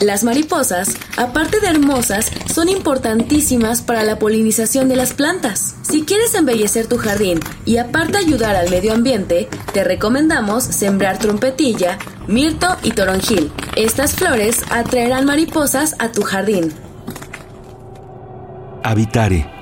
Las mariposas, aparte de hermosas, son importantísimas para la polinización de las plantas. Si quieres embellecer tu jardín y aparte ayudar al medio ambiente, te recomendamos sembrar trompetilla, mirto y toronjil. Estas flores atraerán mariposas a tu jardín. Habitare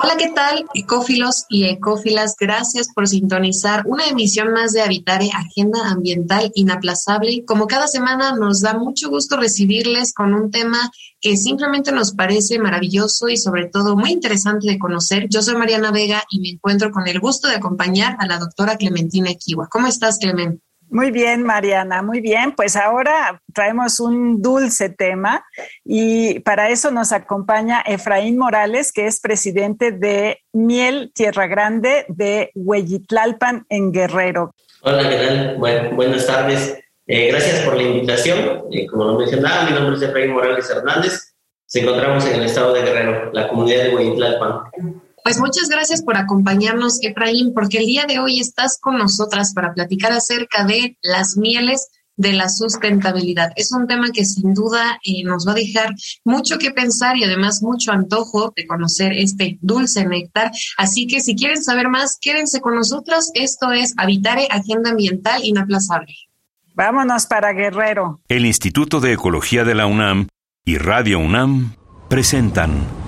Hola, ¿qué tal? Ecófilos y ecófilas, gracias por sintonizar una emisión más de Habitare, Agenda Ambiental Inaplazable. Como cada semana nos da mucho gusto recibirles con un tema que simplemente nos parece maravilloso y sobre todo muy interesante de conocer. Yo soy Mariana Vega y me encuentro con el gusto de acompañar a la doctora Clementina Equiwa. ¿Cómo estás, Clement? Muy bien, Mariana, muy bien. Pues ahora traemos un dulce tema y para eso nos acompaña Efraín Morales, que es presidente de Miel Tierra Grande de Hueyitlalpan en Guerrero. Hola, ¿qué tal? buenas tardes. Eh, gracias por la invitación. Eh, como lo mencionaba, mi nombre es Efraín Morales Hernández. Nos encontramos en el estado de Guerrero, la comunidad de Hueyitlalpan. Pues muchas gracias por acompañarnos, Efraín, porque el día de hoy estás con nosotras para platicar acerca de las mieles de la sustentabilidad. Es un tema que sin duda eh, nos va a dejar mucho que pensar y además mucho antojo de conocer este dulce néctar. Así que si quieren saber más, quédense con nosotros. Esto es Habitare Agenda Ambiental Inaplazable. Vámonos para Guerrero. El Instituto de Ecología de la UNAM y Radio UNAM presentan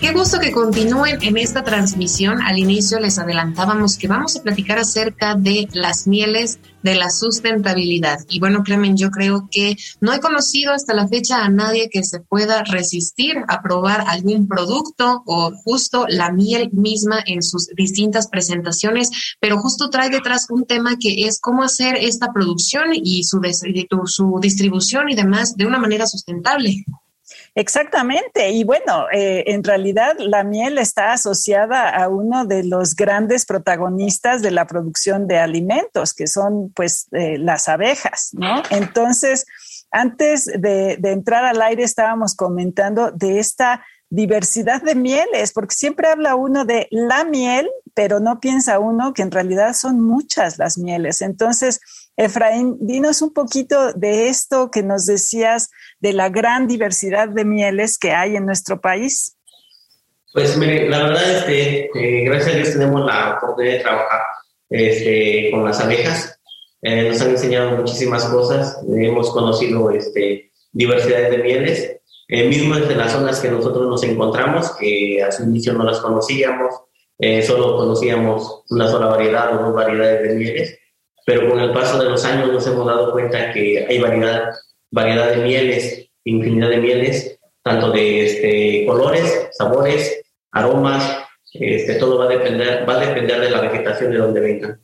Qué gusto que continúen en esta transmisión. Al inicio les adelantábamos que vamos a platicar acerca de las mieles de la sustentabilidad. Y bueno, Clemen, yo creo que no he conocido hasta la fecha a nadie que se pueda resistir a probar algún producto o justo la miel misma en sus distintas presentaciones, pero justo trae detrás un tema que es cómo hacer esta producción y su, su distribución y demás de una manera sustentable. Exactamente. Y bueno, eh, en realidad la miel está asociada a uno de los grandes protagonistas de la producción de alimentos, que son pues eh, las abejas, ¿no? Entonces, antes de, de entrar al aire estábamos comentando de esta diversidad de mieles, porque siempre habla uno de la miel, pero no piensa uno que en realidad son muchas las mieles. Entonces, Efraín, dinos un poquito de esto que nos decías de la gran diversidad de mieles que hay en nuestro país. Pues la verdad es que gracias a Dios tenemos la oportunidad de trabajar este, con las abejas. Eh, nos han enseñado muchísimas cosas, hemos conocido este, diversidades de mieles, eh, mismo desde las zonas que nosotros nos encontramos, que a su inicio no las conocíamos, eh, solo conocíamos una sola variedad o dos variedades de mieles pero con el paso de los años nos hemos dado cuenta que hay variedad, variedad de mieles, infinidad de mieles, tanto de este, colores, sabores, aromas, este, todo va a, depender, va a depender de la vegetación de donde vengan.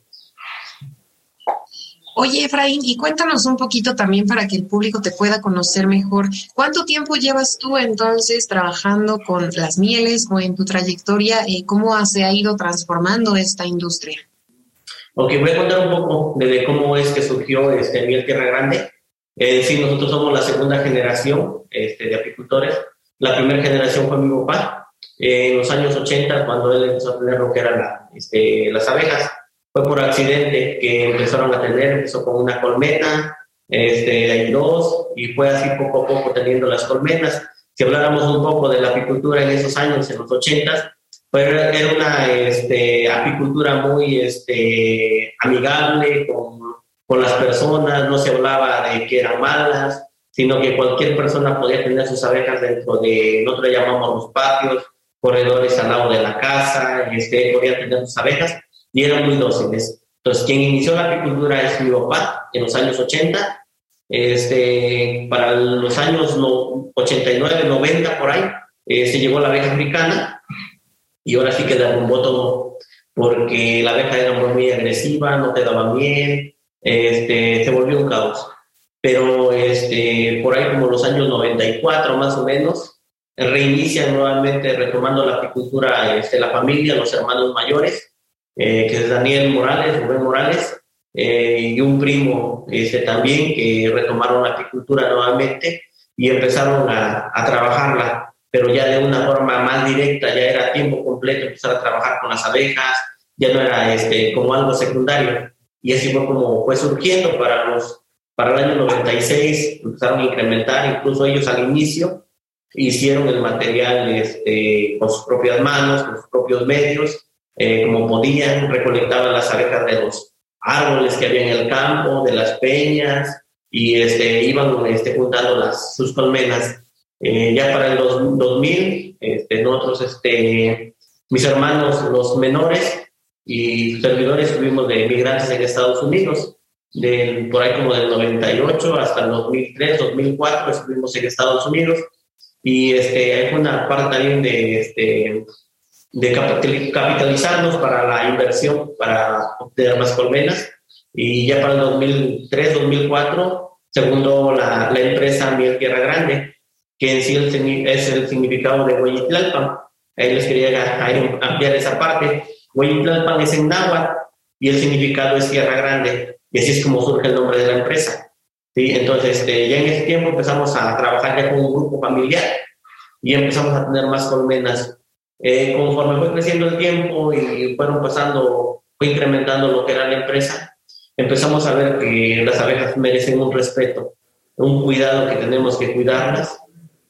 Oye, Efraín, y cuéntanos un poquito también para que el público te pueda conocer mejor. ¿Cuánto tiempo llevas tú entonces trabajando con las mieles o en tu trayectoria? Eh, ¿Cómo se ha ido transformando esta industria? Ok, voy a contar un poco de cómo es que surgió este, Miel Tierra Grande. Es decir, nosotros somos la segunda generación este, de apicultores. La primera generación fue mi papá. en los años 80, cuando él empezó a tener lo que eran este, las abejas, fue por accidente que empezaron a tener, empezó con una colmena, este, hay dos, y fue así poco a poco teniendo las colmenas. Si habláramos un poco de la apicultura en esos años, en los 80, era una este, apicultura muy este, amigable con, con, las personas, no se hablaba de que eran malas, sino que cualquier persona podía tener sus abejas dentro de, nosotros llamamos los patios, corredores al lado de la casa, este, podía tener sus abejas y eran muy dóciles. Entonces, quien inició la apicultura es mi papá en los años 80. Este, para los años 89, 90, por ahí, eh, se llegó la abeja africana y ahora sí que derrumbó todo porque la abeja era muy agresiva, no te daba miel, este, se volvió un caos. Pero este, por ahí como los años 94 más o menos, reinicia nuevamente retomando la apicultura este, la familia, los hermanos mayores, eh, que es Daniel Morales, Rubén Morales, eh, y un primo este, también que retomaron la apicultura nuevamente y empezaron a, a, trabajarla, pero ya de una forma más directa, ya era tiempo completo empezar a trabajar con las abejas, ya no era este, como algo secundario. Y así fue como fue surgiendo para, los, para el año 96, empezaron a incrementar, incluso ellos al inicio hicieron el material este, con sus propias manos, con sus propios medios, eh, como podían, recolectaban las abejas de los árboles que había en el campo, de las peñas, y este, iban este, juntando las, sus colmenas. Eh, ya para el 2000, este, nosotros, este, mis hermanos, los menores y servidores, estuvimos de migrantes en Estados Unidos. Del, por ahí como del 98 hasta el 2003, 2004 estuvimos en Estados Unidos y este, hay una parte también de, este, de capitalizarnos para la inversión, para obtener más colmenas. Y ya para el 2003, 2004, segundo la, la empresa Miel Tierra Grande, que en sí es el significado de Hueyitlalpan. Ahí les quería ampliar esa parte. Hueyitlalpan es en náhuatl y el significado es Tierra Grande. Y así es como surge el nombre de la empresa. ¿sí? Entonces, este, ya en ese tiempo empezamos a trabajar ya con un grupo familiar y empezamos a tener más colmenas eh, conforme fue creciendo el tiempo y fueron pasando, fue incrementando lo que era la empresa, empezamos a ver que las abejas merecen un respeto, un cuidado que tenemos que cuidarlas,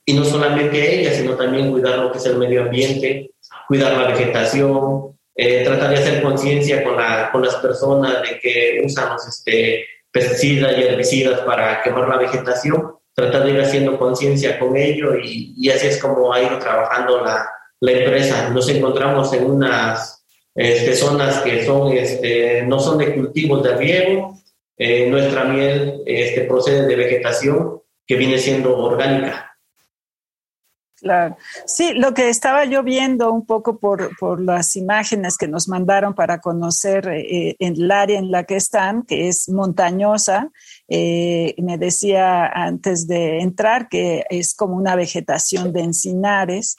y no solamente ellas, sino también cuidar lo que es el medio ambiente, cuidar la vegetación, eh, tratar de hacer conciencia con, la, con las personas de que usamos este, pesticidas y herbicidas para quemar la vegetación, tratar de ir haciendo conciencia con ello y, y así es como ha ido trabajando la, la empresa. Nos encontramos en unas este, zonas que son, este, no son de cultivos de riego. Eh, nuestra miel este, procede de vegetación que viene siendo orgánica. Claro. Sí, lo que estaba yo viendo un poco por, por las imágenes que nos mandaron para conocer eh, el área en la que están, que es montañosa, eh, me decía antes de entrar que es como una vegetación de encinares,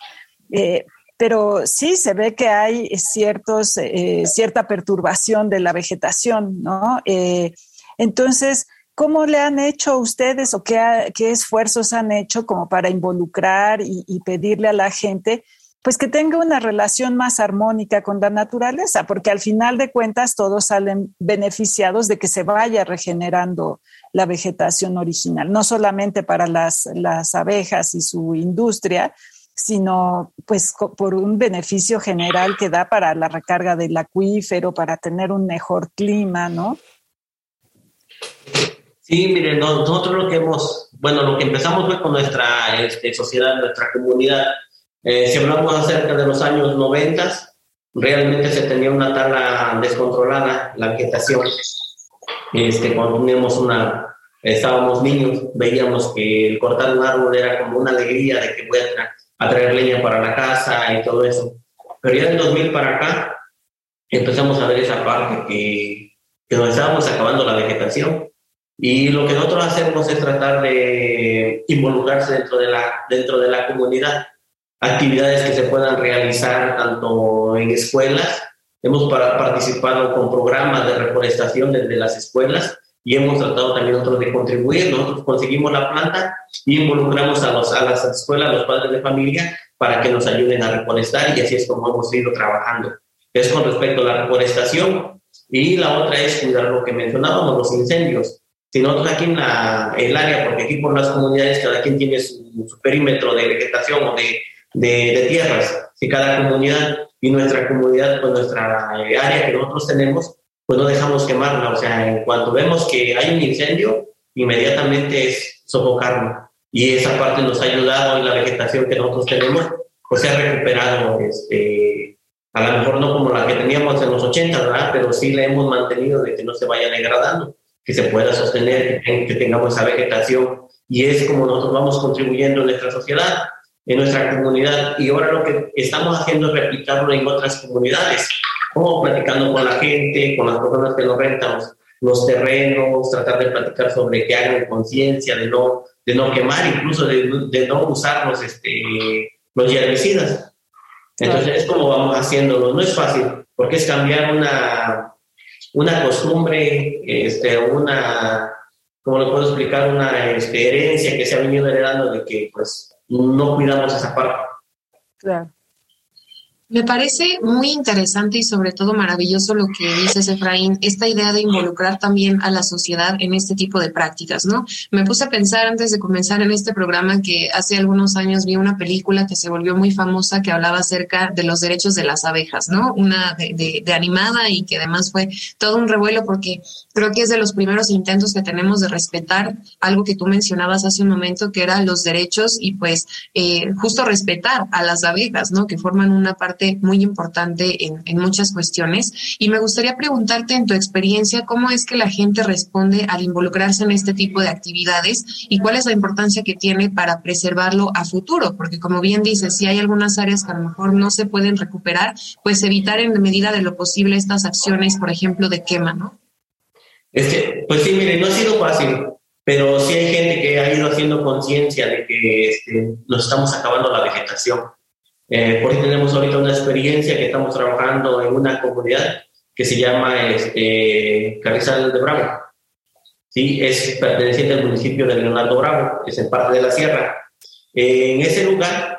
eh, pero sí se ve que hay ciertos, eh, cierta perturbación de la vegetación, ¿no? Eh, entonces, ¿cómo le han hecho ustedes o qué, esfuerzos han hecho como para involucrar y, y, pedirle a la gente pues que tenga una relación más armónica con la naturaleza? Porque al final de cuentas todos salen beneficiados de que se vaya regenerando la vegetación original, no solamente para las, las abejas y su industria, sino pues por un beneficio general que da para la recarga del acuífero, para tener un mejor clima, ¿no? Sí, miren, nosotros lo que hemos, bueno, lo que empezamos fue con nuestra este, sociedad, nuestra comunidad. Eh, si hablamos acerca de los años 90, realmente se tenía una tala descontrolada, la vegetación. Este, cuando teníamos una, estábamos niños, veíamos que el cortar un árbol era como una alegría de que voy a a traer leña para la casa y todo eso. Pero ya del 2000 para acá empezamos a ver esa parte que, que nos estábamos acabando la vegetación. Y lo que nosotros hacemos es tratar de involucrarse dentro de la, dentro de la comunidad. Actividades que se puedan realizar tanto en escuelas. Hemos participado con programas de reforestación desde las escuelas y hemos tratado también nosotros de contribuir. Nosotros conseguimos la planta y involucramos a, los, a las escuelas, a los padres de familia, para que nos ayuden a reforestar y así es como hemos ido trabajando. Es con respecto a la reforestación y la otra es cuidar lo que mencionábamos, los incendios. Si nosotros aquí en la, el área, porque aquí por las comunidades cada quien tiene su, su perímetro de vegetación o de, de, de, tierras, si cada comunidad y nuestra comunidad, pues nuestra área que nosotros tenemos, pues no dejamos quemarla. O sea, en cuanto vemos que hay un incendio, inmediatamente es sofocarlo. Y esa parte nos ha ayudado en la vegetación que nosotros tenemos, pues se ha recuperado este, A lo mejor no como la que teníamos en los 80, ¿verdad? Pero sí la hemos mantenido de que no se vaya degradando, que se pueda sostener, que tengamos esa vegetación. Y es como nosotros vamos contribuyendo en nuestra sociedad, en nuestra comunidad. Y ahora lo que estamos haciendo es replicarlo en otras comunidades, como platicando con la gente, con las personas que nos rentan los terrenos, tratar de platicar sobre que hagan conciencia, de no, de no quemar, incluso de, de no usar los, este, los herbicidas. Entonces es como vamos haciéndolo. No es fácil, porque es cambiar una, una costumbre, este, una, ¿cómo lo puedo explicar? Una este, herencia que se ha venido heredando de que pues no cuidamos esa parte. Claro. Me parece muy interesante y sobre todo maravilloso lo que dices, Efraín, esta idea de involucrar también a la sociedad en este tipo de prácticas, ¿no? Me puse a pensar antes de comenzar en este programa que hace algunos años vi una película que se volvió muy famosa que hablaba acerca de los derechos de las abejas, ¿no? Una de, animada y que además fue todo un revuelo porque creo que es de los primeros intentos que tenemos de respetar algo que tú mencionabas hace un momento, que eran los derechos y pues eh, justo respetar a las abejas, ¿no? Que forman una parte muy importante en, muchas cuestiones. Y me gustaría preguntarte en tu experiencia cómo es que la gente responde al involucrarse en este tipo de actividades y cuál es la importancia que tiene para preservarlo a futuro, porque como bien dices, si hay algunas áreas que a lo mejor no se pueden recuperar, pues evitar en medida de lo posible estas acciones, por ejemplo, de quema, ¿no? Es que, pues sí, mire, no ha sido fácil, pero sí hay gente que ha ido haciendo conciencia de que este, nos estamos acabando la vegetación. Eh, por tenemos ahorita una experiencia que estamos trabajando en una comunidad que se llama este, Carrizal de Bravo. ¿sí? Es perteneciente al municipio de Leonardo Bravo, es en parte de la sierra. en ese lugar,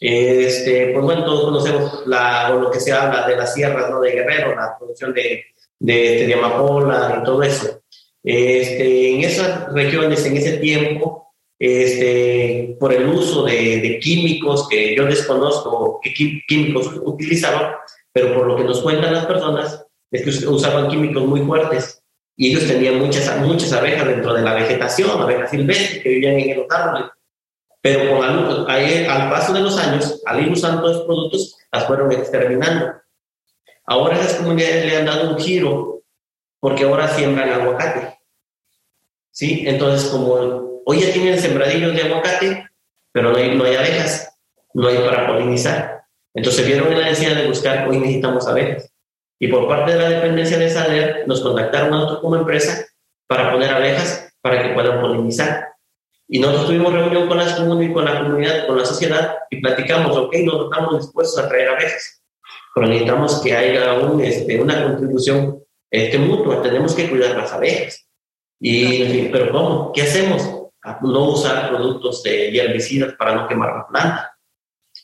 este, pues bueno, todos conocemos la, lo que se habla de la sierra ¿no? de Guerrero, la producción de, de, de amapola y todo eso. Este, en esas regiones, en ese tiempo, este, por el uso de, químicos que yo desconozco qué químicos utilizaban, pero por lo que nos cuentan las personas es que usaban químicos muy fuertes y ellos tenían muchas, muchas abejas dentro de la vegetación, abejas silvestres que vivían en los árboles. Pero con al, al paso de los años, al ir usando estos productos, las fueron exterminando. Ahora esas comunidades le han dado un giro porque ahora siembran aguacate. ¿Sí? Entonces, como Hoy ya tienen sembradillos de aguacate, pero no hay, no hay abejas, no hay para polinizar. Entonces vieron en la necesidad de buscar, hoy necesitamos abejas. Y por parte de la dependencia de SADER nos contactaron a nosotros como empresa para poner abejas para que puedan polinizar. Y nosotros tuvimos reunión con, las con la comunidad, con la sociedad y platicamos, ok, nosotros estamos dispuestos a traer abejas, pero necesitamos que haya un, este, una contribución este, mutua, tenemos que cuidar las abejas. Y, pero ¿cómo? ¿Qué hacemos? No usar productos de herbicidas para no quemar la planta.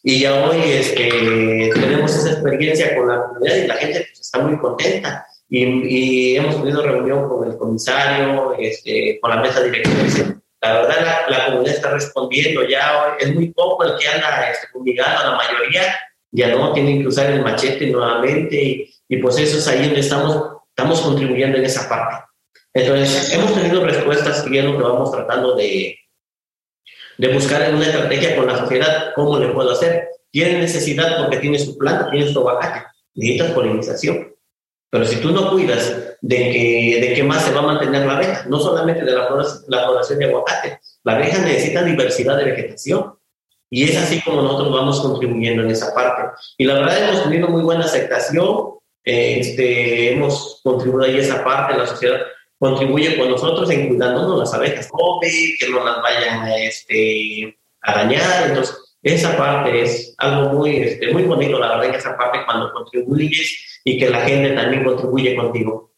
Y ya hoy es que tenemos esa experiencia con la comunidad y la gente pues, está muy contenta. Y, y, hemos tenido reunión con el comisario, este, con la mesa directiva. La verdad, la, comunidad está respondiendo ya. Es muy poco el que anda este, fumigando, la mayoría ya no tienen que usar el machete nuevamente. Y, y pues eso es ahí donde estamos, estamos contribuyendo en esa parte. Entonces, hemos tenido respuestas y es lo que vamos tratando de, de buscar una estrategia con la sociedad, cómo le puedo hacer. Tiene necesidad porque tiene su planta, tiene su aguacate, necesitas polinización. Pero si tú no cuidas de que, de qué más se va a mantener la abeja, no solamente de la, la floración de aguacate, la abeja necesita diversidad de vegetación. Y es así como nosotros vamos contribuyendo en esa parte. Y la verdad hemos tenido muy buena aceptación, este, hemos contribuido ahí esa parte, la sociedad contribuye con nosotros en las abejas que no las vayan este, a dañar. Entonces, esa parte es algo muy, este, muy bonito, la verdad, esa parte cuando contribuyes y que la gente también contribuye contigo.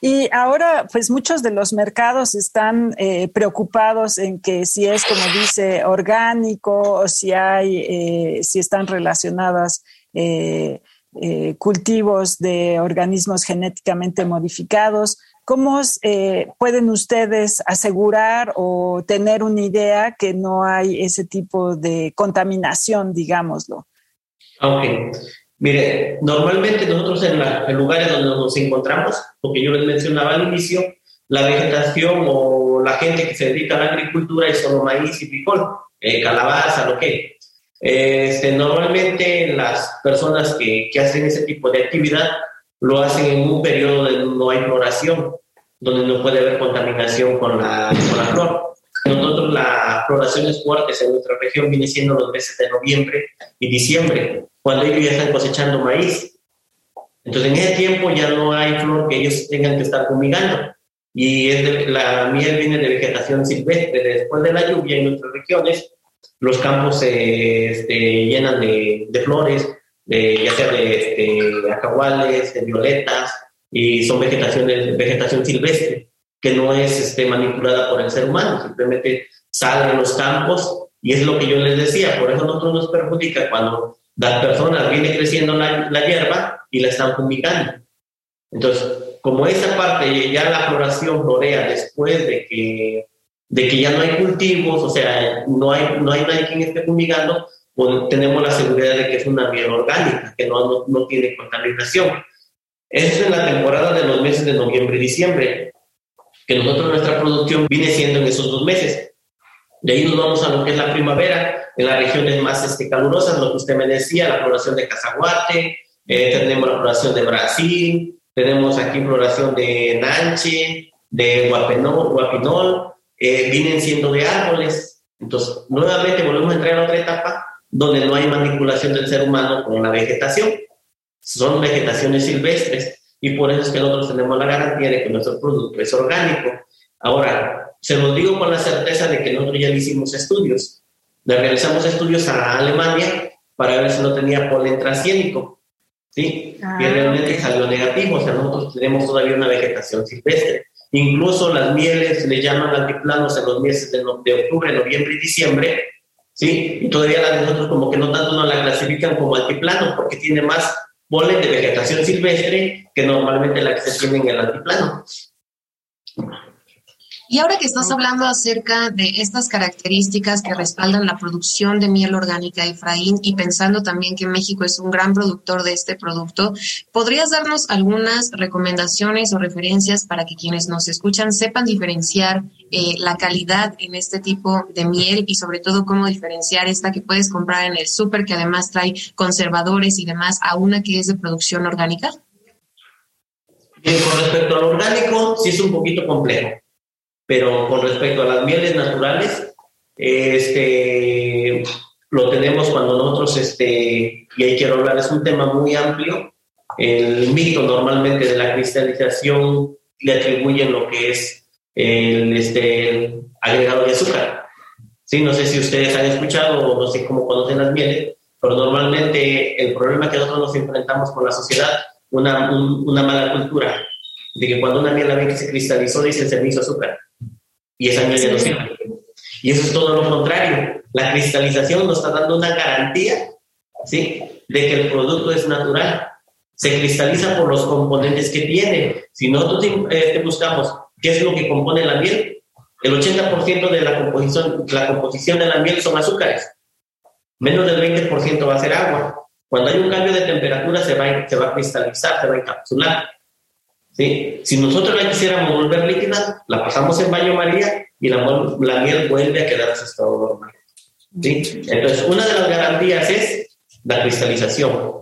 Y ahora, pues muchos de los mercados están eh, preocupados en que si es, como dice, orgánico o si hay, eh, si están relacionadas eh, cultivos de organismos genéticamente modificados. ¿Cómo eh, pueden ustedes asegurar o tener una idea que no hay ese tipo de contaminación, digámoslo? Ok. Mire, normalmente nosotros en, los lugares donde nos encontramos, porque yo les mencionaba al inicio, la vegetación o la gente que se dedica a la agricultura es solo maíz y picol, eh, calabaza, lo que. Este, normalmente las personas que hacen ese tipo de actividad lo hacen en un periodo donde no hay floración, donde no puede haber contaminación con la, con la flor. Nosotros la floración es fuerte en nuestra región viene siendo los meses de noviembre y diciembre, cuando ellos ya están cosechando maíz. Entonces en ese tiempo ya no hay flor que ellos tengan que estar fumigando. Y es la miel viene de vegetación silvestre. Después de la lluvia en nuestras regiones, los campos se este, llenan de, de flores, de, ya sea de este, acahuales, de violetas, y son vegetaciones, vegetación silvestre, que no es este, manipulada por el ser humano, simplemente sale en los campos y es lo que yo les decía, por eso nosotros nos perjudica cuando las personas viene creciendo la, la hierba y la están fumigando. Entonces, como esa parte ya la floración florea después de que, de que ya no hay cultivos, o sea, no hay, no hay nadie quien esté fumigando, tenemos la seguridad de que es una miel orgánica, que no, no, no tiene contaminación. Eso es en la temporada de los meses de noviembre y diciembre, que nosotros nuestra producción viene siendo en esos dos meses. De ahí nos vamos a lo que es la primavera, en las regiones más este, calurosas, lo que usted me decía, la floración de Cazaguate, eh, tenemos la floración de Brasil, tenemos aquí floración de Nanche, de Guapinol, Guapinol eh, vienen siendo de árboles. Entonces, nuevamente volvemos a entrar a otra etapa donde no hay manipulación del ser humano con la vegetación. Son vegetaciones silvestres y por eso es que nosotros tenemos la garantía de que nuestro producto es orgánico. Ahora, se los digo con la certeza de que nosotros ya le hicimos estudios. Le realizamos estudios a Alemania para ver si no tenía polen transgénico. ¿sí? y ah, realmente salió negativo. O sea, nosotros tenemos todavía una vegetación silvestre. Incluso las mieles le llaman altiplanos en los meses de, de octubre, noviembre y diciembre, ¿sí? Y todavía la de nosotros como que no tanto no la clasifican como altiplano porque tiene más polen de vegetación silvestre que normalmente la que se tiene en el altiplano. Y ahora que estás hablando acerca de estas características que respaldan la producción de miel orgánica, Efraín, y pensando también que México es un gran productor de este producto, ¿podrías darnos algunas recomendaciones o referencias para que quienes nos escuchan sepan diferenciar eh, la calidad en este tipo de miel y sobre todo cómo diferenciar esta que puedes comprar en el súper, que además trae conservadores y demás, a una que es de producción orgánica? Bien, con respecto al orgánico, sí es un poquito complejo pero con respecto a las mieles naturales, este, lo tenemos cuando nosotros, este, y ahí quiero hablar, es un tema muy amplio, el mito normalmente de la cristalización le atribuyen lo que es el este, agregado de azúcar. Sí, no sé si ustedes han escuchado o no sé cómo conocen las mieles, pero normalmente el problema que nosotros nos enfrentamos con la sociedad, una, una mala cultura, de que cuando una miel la que se cristalizó, dice se me hizo azúcar y esa miel ya no sirve. Y eso es todo lo contrario. La cristalización nos está dando una garantía ¿sí? de que el producto es natural. Se cristaliza por los componentes que tiene. Si nosotros este, buscamos qué es lo que compone la miel, el 80% de la composición, la composición de la miel son azúcares. Menos del 20% va a ser agua. Cuando hay un cambio de temperatura se va, se va a cristalizar, se va a encapsular. Si nosotros la quisiéramos volver líquida, la pasamos en baño María y la, la miel vuelve a quedar en su estado normal. ¿sí? Entonces, una de las garantías es la cristalización.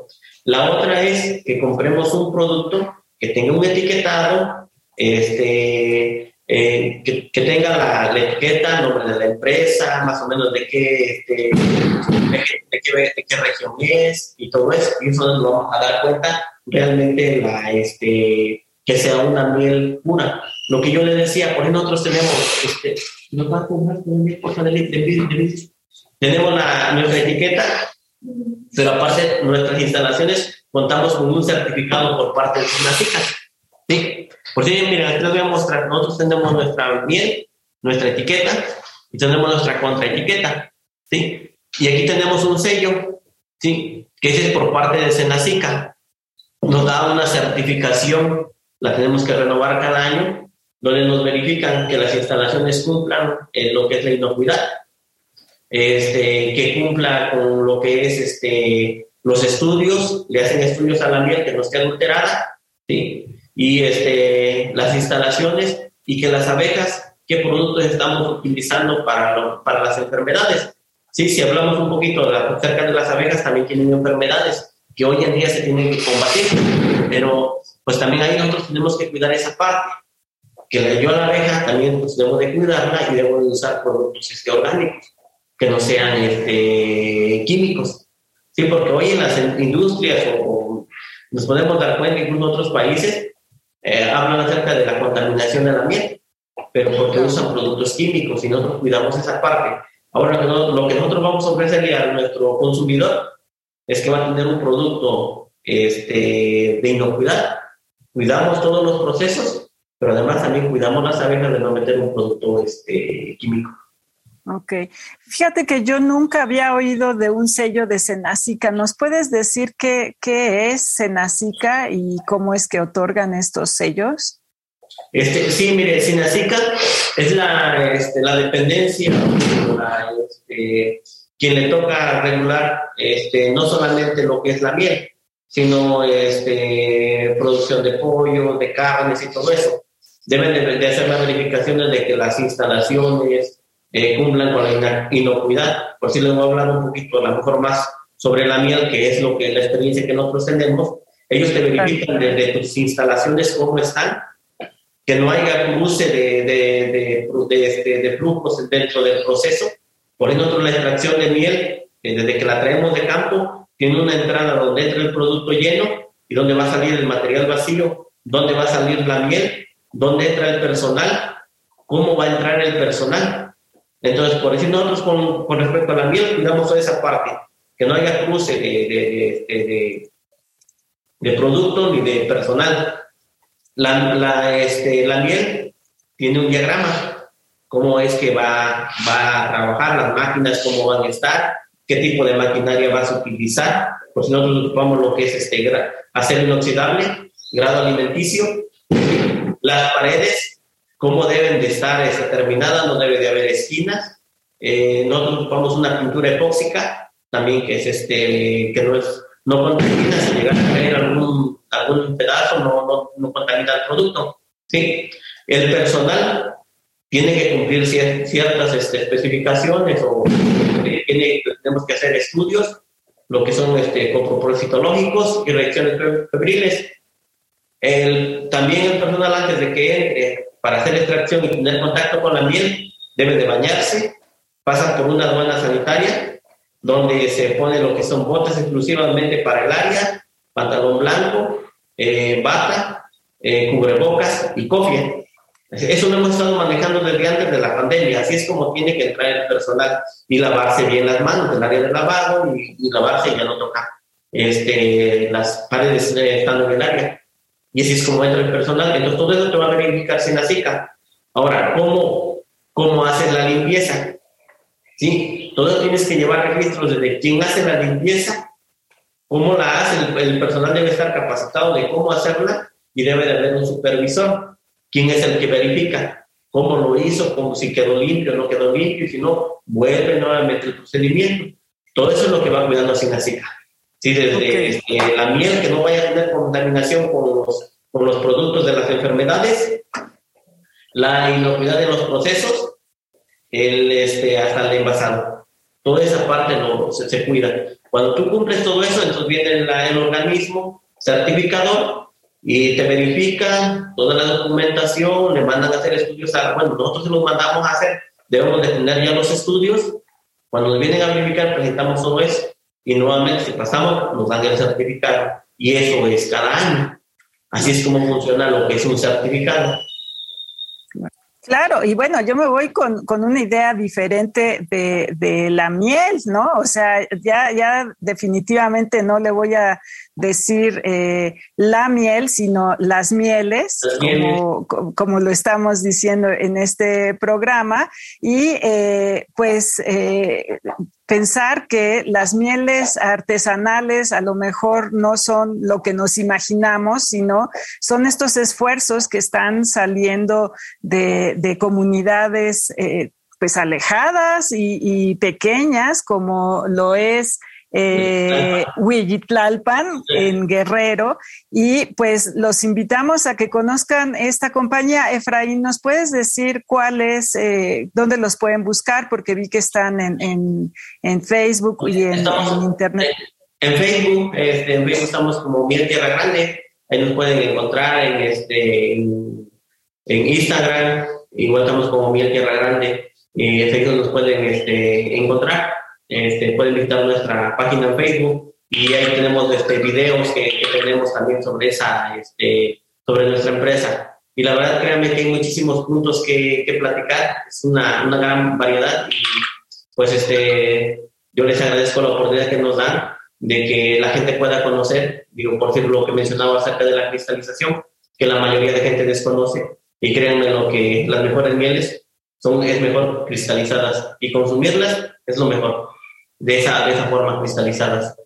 La otra es que compremos un producto que tenga un etiquetado, este, eh, que, tenga la, etiqueta, nombre de la empresa, más o menos de qué, este, de, qué, de qué región es y todo eso. Y eso nos vamos a dar cuenta realmente la, este, que sea una miel pura. Lo que yo le decía, por ejemplo, nosotros tenemos, este, ¿no va a comprar de, de, Tenemos la, nuestra etiqueta, pero aparte nuestras instalaciones contamos con un certificado por parte de SINACICA. ¿sí? Por si, miren, aquí les voy a mostrar, nosotros tenemos nuestra miel, nuestra etiqueta, y tenemos nuestra contraetiqueta, ¿sí? Y aquí tenemos un sello, ¿sí? Que es por parte de Senacica. Nos da una certificación la tenemos que renovar cada año, donde nos verifican que las instalaciones cumplan en lo que es la inocuidad, este, que cumpla con lo que es este, los estudios, le hacen estudios a la miel que no esté adulterada, ¿sí? y este, las instalaciones y que las abejas, qué productos estamos utilizando para, para las enfermedades. Sí, si hablamos un poquito acerca de las abejas, también tienen enfermedades que hoy en día se tienen que combatir, pero pues también ahí nosotros tenemos que cuidar esa parte, que yo a la abeja también pues debo de cuidarla y debo de usar productos este, orgánicos, que no sean este, químicos, sí, porque hoy en las industrias o, nos podemos dar cuenta, incluso en otros países, eh, hablan acerca de la contaminación de la miel, pero porque usan productos químicos y nosotros cuidamos esa parte. Ahora, lo que nosotros vamos a ofrecerle a nuestro consumidor es que va a tener un producto este, de inocuidad. Cuidamos todos los procesos, pero además también cuidamos las abejas de no meter un producto este, químico. Ok. Fíjate que yo nunca había oído de un sello de Senacica. ¿Nos puedes decir qué, qué es Senacica y cómo es que otorgan estos sellos? Este, sí, mire, Senacica es la, este, la dependencia, este, quien le toca regular este, no solamente lo que es la miel, sino este, producción de pollo, de carnes y todo eso. Deben de, hacer las verificaciones de que las instalaciones eh, cumplan con la inocuidad. Por si les voy a hablar un poquito, a lo mejor más sobre la miel, que es lo que la experiencia que nosotros tenemos. Ellos te verifican desde tus instalaciones cómo están, que no haya cruce de, de, de, este, de flujos dentro del proceso por ejemplo, la extracción de miel, desde que la traemos de campo, tiene una entrada donde entra el producto lleno y donde va a salir el material vacío, donde va a salir la miel, donde entra el personal, cómo va a entrar el personal. Entonces, por decir nosotros con, respecto a la miel, cuidamos toda esa parte, que no haya cruce de, de, de, de producto ni de personal. La, la, este, la miel tiene un diagrama cómo es que va, va a trabajar las máquinas, cómo van a estar, qué tipo de maquinaria vas a utilizar, si nosotros ocupamos lo que es este acero inoxidable, grado alimenticio, las paredes, cómo deben de estar este, terminadas, no debe de haber esquinas, eh, nosotros ocupamos una pintura epóxica, también que es este, que no es, no contamina, si llega a caer algún, algún pedazo, no, no, no contamina el producto, ¿sí? El personal tiene que cumplir ciertas este, especificaciones o eh, tenemos que hacer estudios, lo que son este, citológicos y reacciones febriles. El, también el personal antes de que entre para hacer extracción y tener contacto con la miel debe de bañarse, pasa por una aduana sanitaria donde se pone lo que son botas exclusivamente para el área, pantalón blanco, eh, bata, eh, cubrebocas y cofia eso lo hemos estado manejando desde antes de la pandemia, así es como tiene que entrar el personal y lavarse bien las manos, el área de lavado y, lavarse y ya no tocar este, las paredes eh, estando en el área. Y así es como entra el personal. Entonces todo eso te va a verificar SICA. Ahora, ¿cómo, cómo haces la limpieza? ¿Sí? Todo tienes que llevar registros desde quién hace la limpieza, cómo la hace, el, el personal debe estar capacitado de cómo hacerla y debe de haber un supervisor ¿Quién es el que verifica? ¿Cómo lo hizo? ¿Cómo, si quedó limpio o no quedó limpio? Y si no, vuelve nuevamente el procedimiento. Todo eso es lo que va cuidando Sinacica. Sí, desde este, la miel, que no vaya a tener contaminación con los, con los productos de las enfermedades, la inocuidad de los procesos, el, este, hasta el envasado. Toda esa parte no, se, cuida. Cuando tú cumples todo eso, entonces viene el organismo certificador y te verifican toda la documentación, le mandan a hacer estudios, a, bueno, nosotros se los mandamos a hacer, debemos de tener ya los estudios, cuando nos vienen a verificar presentamos todo eso y nuevamente si pasamos nos dan el certificado y eso es cada año. Así es como funciona lo que es un certificado. Claro, y bueno, yo me voy con, con una idea diferente de, de, la miel, ¿no? O sea, ya, ya definitivamente no le voy a decir eh, la miel, sino las mieles, como, como, lo estamos diciendo en este programa. Y eh, pues eh, pensar que las mieles artesanales a lo mejor no son lo que nos imaginamos, sino son estos esfuerzos que están saliendo de, de comunidades pues alejadas y, y, pequeñas como lo es eh, Huillitlalpan, en Guerrero. Y pues los invitamos a que conozcan esta compañía. Efraín, ¿nos puedes decir cuál es, eh, dónde los pueden buscar? Porque vi que están en, en, Facebook y en, Internet. En, Facebook, este, en Facebook estamos como Miel Tierra Grande. Ahí nos pueden encontrar en, este, en, Instagram. Igual estamos como Miel Tierra Grande. Y en Facebook nos pueden este, encontrar. Este, pueden visitar nuestra página en Facebook y ahí tenemos este, videos que, tenemos también sobre, esa, este, sobre nuestra empresa. Y la verdad, créanme que hay muchísimos puntos que, que platicar, es una, una, gran variedad y pues este, yo les agradezco la oportunidad que nos dan de que la gente pueda conocer, digo, por ejemplo, lo que mencionaba acerca de la cristalización, que la mayoría de gente desconoce. Y créanme lo que las mejores mieles son, es mejor cristalizadas y consumirlas es lo mejor de esa, de esa forma cristalizadas.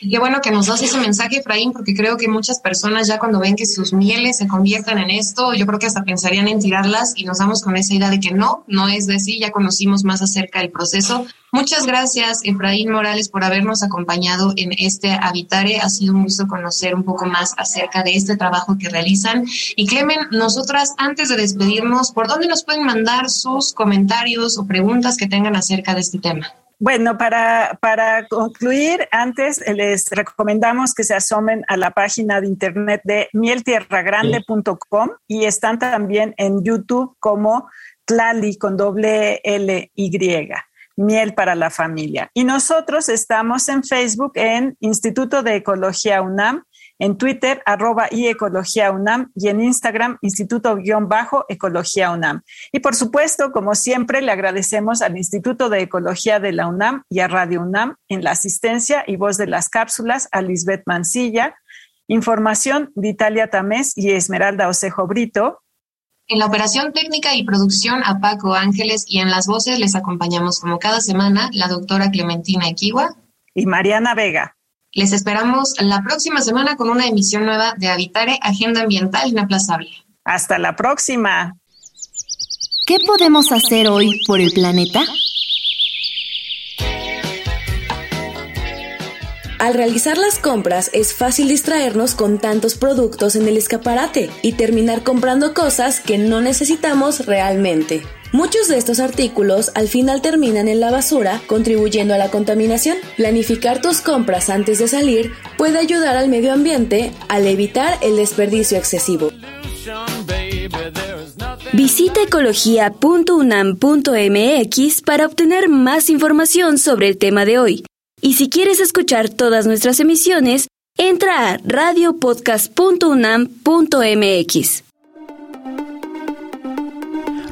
Qué bueno que nos das ese mensaje, Efraín, porque creo que muchas personas ya cuando ven que sus mieles se conviertan en esto, yo creo que hasta pensarían en tirarlas y nos damos con esa idea de que no, no es de sí, ya conocimos más acerca del proceso. Muchas gracias, Efraín Morales, por habernos acompañado en este Habitare. Ha sido un gusto conocer un poco más acerca de este trabajo que realizan. Y Clemen, nosotras, antes de despedirnos, ¿por dónde nos pueden mandar sus comentarios o preguntas que tengan acerca de este tema? Bueno, para, para concluir, antes les recomendamos que se asomen a la página de internet de mieltierragrande.com y están también en YouTube como Tlali con doble L Y. Miel para la familia. Y nosotros estamos en Facebook en Instituto de Ecología UNAM en Twitter, arroba y Ecología UNAM y en Instagram, Instituto-Ecología UNAM. Y por supuesto, como siempre, le agradecemos al Instituto de Ecología de la UNAM y a Radio UNAM en la asistencia y voz de las cápsulas a Lisbeth Mancilla. Información de Italia Tamés y Esmeralda Osejo Brito. En la operación técnica y producción a Paco Ángeles y en las voces les acompañamos como cada semana la doctora Clementina Equiwa y Mariana Vega. Les esperamos la próxima semana con una emisión nueva de Habitare, Agenda Ambiental Inaplazable. Hasta la próxima. ¿Qué podemos hacer hoy por el planeta? Al realizar las compras es fácil distraernos con tantos productos en el escaparate y terminar comprando cosas que no necesitamos realmente. Muchos de estos artículos al final terminan en la basura, contribuyendo a la contaminación. Planificar tus compras antes de salir puede ayudar al medio ambiente al evitar el desperdicio excesivo. Visita ecología.unam.mx para obtener más información sobre el tema de hoy. Y si quieres escuchar todas nuestras emisiones, entra a radiopodcast.unam.mx.